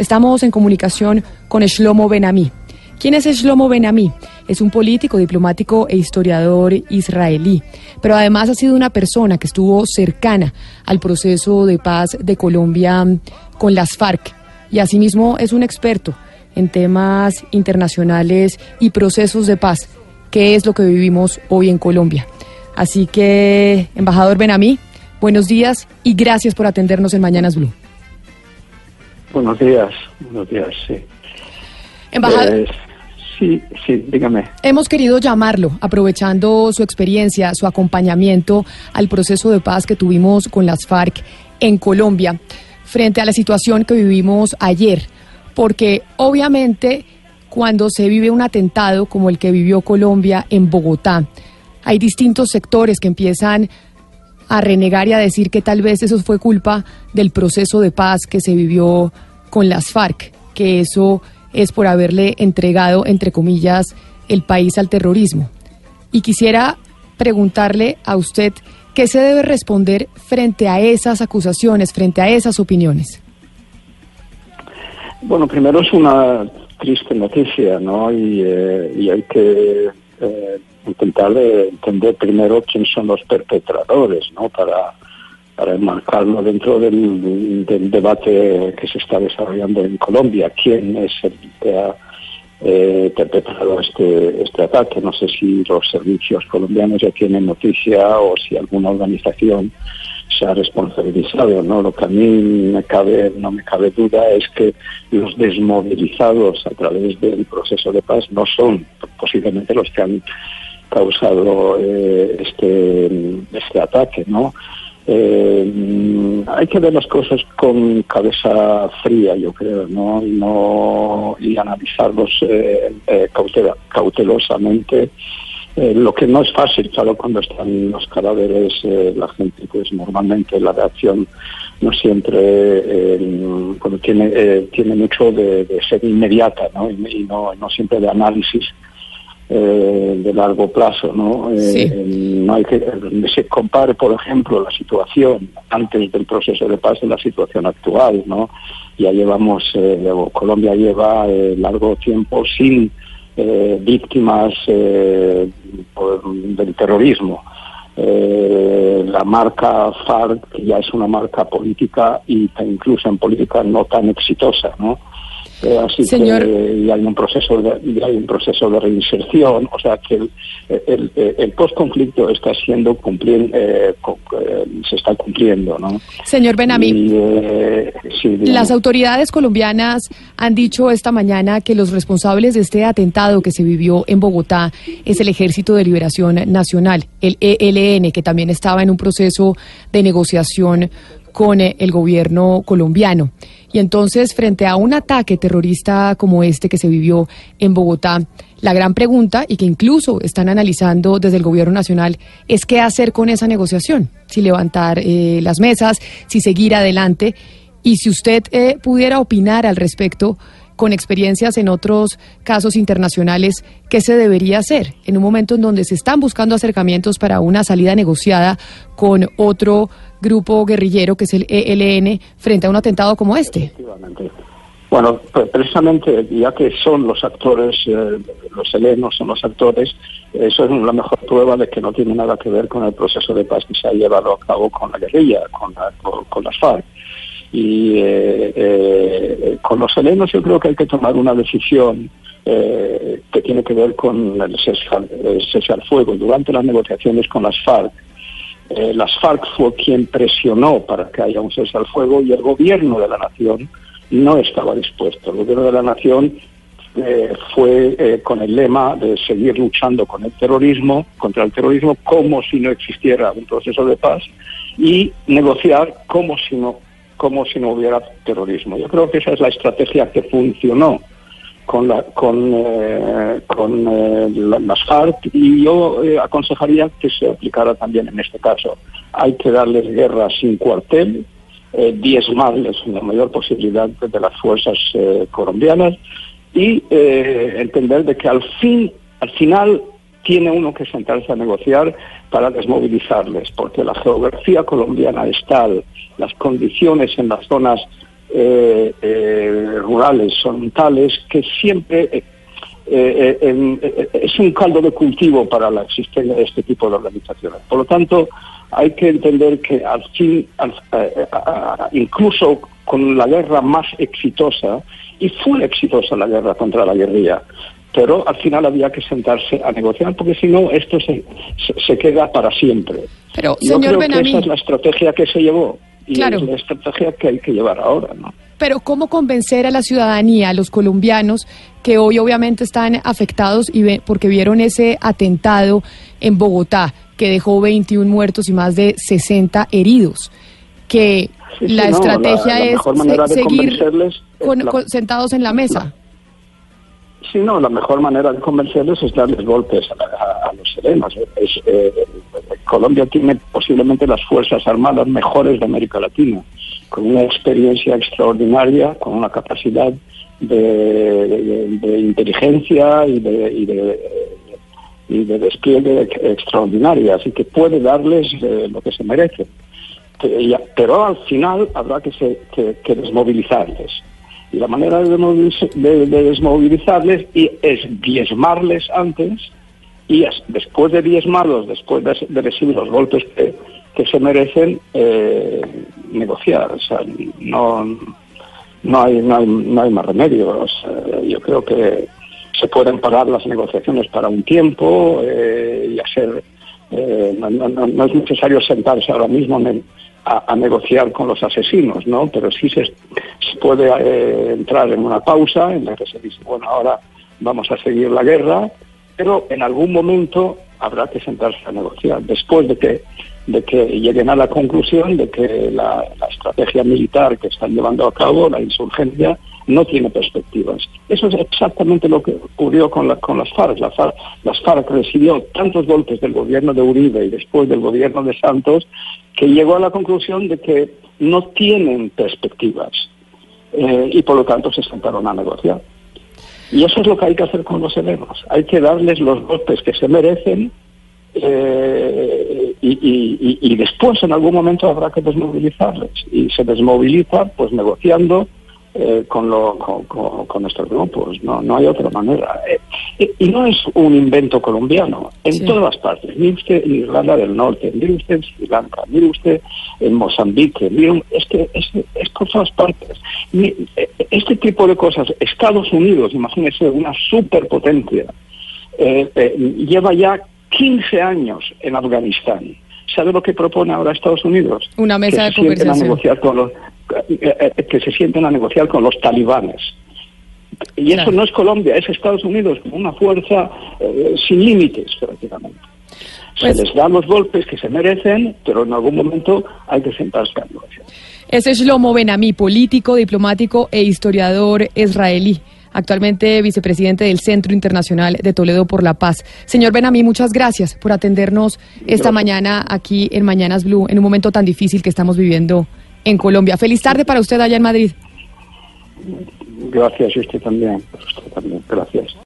Estamos en comunicación con Shlomo Benami. ¿Quién es Shlomo Benami? Es un político, diplomático e historiador israelí, pero además ha sido una persona que estuvo cercana al proceso de paz de Colombia con las FARC y asimismo es un experto en temas internacionales y procesos de paz, que es lo que vivimos hoy en Colombia. Así que, embajador Benami, buenos días y gracias por atendernos en Mañanas Blue. Buenos días, buenos días, sí. Embajador. Eh, sí, sí, dígame. Hemos querido llamarlo, aprovechando su experiencia, su acompañamiento al proceso de paz que tuvimos con las FARC en Colombia, frente a la situación que vivimos ayer, porque obviamente cuando se vive un atentado como el que vivió Colombia en Bogotá, hay distintos sectores que empiezan a renegar y a decir que tal vez eso fue culpa del proceso de paz que se vivió con las FARC, que eso es por haberle entregado, entre comillas, el país al terrorismo. Y quisiera preguntarle a usted qué se debe responder frente a esas acusaciones, frente a esas opiniones. Bueno, primero es una triste noticia, ¿no? Y, eh, hay que eh, intentar entender primero quién son los perpetradores, ¿no? Para, para enmarcarlo dentro del, debate que se está desarrollando en Colombia. ¿Quién es el que ha eh, perpetrado este, este ataque? No sé si los servicios colombianos ya tienen noticia o si alguna organización se ha responsabilizado, ¿no? Lo que a mí me cabe, no me cabe duda es que los desmovilizados a través del proceso de paz no son posiblemente los que han causado eh, este, este ataque, ¿no? Eh, hay que ver las cosas con cabeza fría, yo creo, ¿no? Y, no, y analizarlos eh, cautelosamente. Lo que no es fácil, claro, cuando están los cadáveres, la gente, pues normalmente la reacción no siempre, cuando tiene, tiene mucho de, ser inmediata, ¿no? Y, no, no siempre de análisis eh, de largo plazo, ¿no? Eh, no hay que se compare, por ejemplo, la situación antes del proceso de paz y la situación actual, ¿no? Ya llevamos, eh, Colombia lleva largo tiempo sin víctimas del terrorismo. la marca FARC ya es una marca política y incluso en política no tan exitosa, ¿no? Eh, así Señor... que hay un proceso de, hay un proceso de reinserción, o sea que el, el, el post-conflicto está siendo cumpliendo, eh, eh, se está cumpliendo, ¿no? Señor Benamí, las autoridades colombianas han dicho esta mañana que los responsables de este atentado que se vivió en Bogotá es el Ejército de Liberación Nacional, el ELN, que también estaba en un proceso de negociación con el gobierno colombiano. Y entonces, frente a un ataque terrorista como este que se vivió en Bogotá, la gran pregunta, y que incluso están analizando desde el Gobierno Nacional, es qué hacer con esa negociación. Si levantar eh, las mesas, si seguir adelante. Y si usted eh, pudiera opinar al respecto, con experiencias en otros casos internacionales, ¿qué se debería hacer en un momento en donde se están buscando acercamientos para una salida negociada con otro grupo guerrillero que es el ELN frente a un atentado como este? Bueno, precisamente ya que son los actores, eh, los helenos son los actores, eso es la mejor prueba de que no tiene nada que ver con el proceso de paz que se ha llevado a cabo con la guerrilla, con, con las FARC. Y eh, eh, con los helenos yo creo que hay que tomar una decisión eh, que tiene que ver con el cese al fuego. Durante las negociaciones con las FARC, las FARC fue quien presionó para que haya un cese al fuego y el gobierno de la nación no estaba dispuesto. El gobierno de la nación fue con el lema de seguir luchando con el terrorismo, contra el terrorismo, como si no existiera un proceso de paz, y negociar como si no como si no hubiera terrorismo. Yo creo que esa es la estrategia que funcionó con, la, con, eh, eh, las FARC y yo eh, aconsejaría que se aplicara también en este caso. Hay que darles guerra sin cuartel, diezmarles la mayor posibilidad de las fuerzas colombianas y entender de que al fin, al final tiene uno que sentarse a negociar para desmovilizarles, porque la geografía colombiana es tal, las condiciones en las zonas rurales son tales que siempre es un caldo de cultivo para la existencia de este tipo de organizaciones. Por lo tanto, hay que entender que al fin, incluso con la guerra más exitosa, y fue exitosa la guerra contra la guerrilla, pero al final había que sentarse a negociar porque si no esto se, se, queda para siempre. Pero, Yo creo que esa es la estrategia que se llevó y es la estrategia que hay que llevar ahora, ¿no? Pero ¿cómo convencer a la ciudadanía, a los colombianos, que hoy obviamente están afectados y ve, porque vieron ese atentado en Bogotá que dejó 21 muertos y más de 60 heridos? Que la estrategia es seguir sentados en la mesa. Sí, no, la mejor manera de convencerles es darles golpes a, los serenos. Eh, Colombia tiene posiblemente las Fuerzas Armadas mejores de América Latina, con una experiencia extraordinaria, con una capacidad de, inteligencia y de, y de, despliegue extraordinaria, así que puede darles eh, lo que se merece. Pero al final habrá que, que desmovilizarles y la manera de, desmovilizarles es diezmarles antes y después de diezmarlos, después de, recibir los golpes que, se merecen, eh, negociar. O sea, no, no, hay, no, hay, no hay más remedio. yo creo que se pueden parar las negociaciones para un tiempo eh, y hacer. Eh, no, no, es necesario sentarse ahora mismo en a, negociar con los asesinos, ¿no? Pero sí se, puede eh, entrar en una pausa en la que se dice, bueno, ahora vamos a seguir la guerra, pero en algún momento habrá que sentarse a negociar, después de que, de que lleguen a la conclusión de que la, la estrategia militar que están llevando a cabo, la insurgencia, no tiene perspectivas. Eso es exactamente lo que ocurrió con, con las FARC. La FARC. Las FARC recibió tantos golpes del gobierno de Uribe y después del gobierno de Santos que llegó a la conclusión de que no tienen perspectivas eh, y por lo tanto se sentaron a negociar. Y eso es lo que hay que hacer con los helenos. Hay que darles los golpes que se merecen eh, y, después en algún momento habrá que desmovilizarles. Y se desmoviliza pues negociando eh, con, lo, con, con, nuestros grupos, no, no hay otra manera. Eh, y no es un invento colombiano, en todas partes. Mire usted en Irlanda del Norte, mire usted en Sri Lanka, mire usted en Mozambique, mire, es que es, es por todas partes. Eh, este tipo de cosas, Estados Unidos, imagínese, una superpotencia, lleva ya 15 años en Afganistán. ¿Sabe lo que propone ahora Estados Unidos? Una mesa de conversación. negociar con los, eh, eh, que se sienten a negociar con los talibanes. Y eso no es Colombia, es Estados Unidos, como una fuerza eh, sin límites prácticamente. se pues les dan los golpes que se merecen, pero en algún momento hay que sentarse a negociar. Ese es Shlomo Benami, político, diplomático e historiador israelí actualmente vicepresidente del Centro Internacional de Toledo por la Paz. Señor Benami, muchas gracias por atendernos esta mañana aquí en Mañanas Blue, en un momento tan difícil que estamos viviendo en Colombia. Feliz tarde para usted allá en Madrid. Gracias, y usted también. Usted también. Gracias.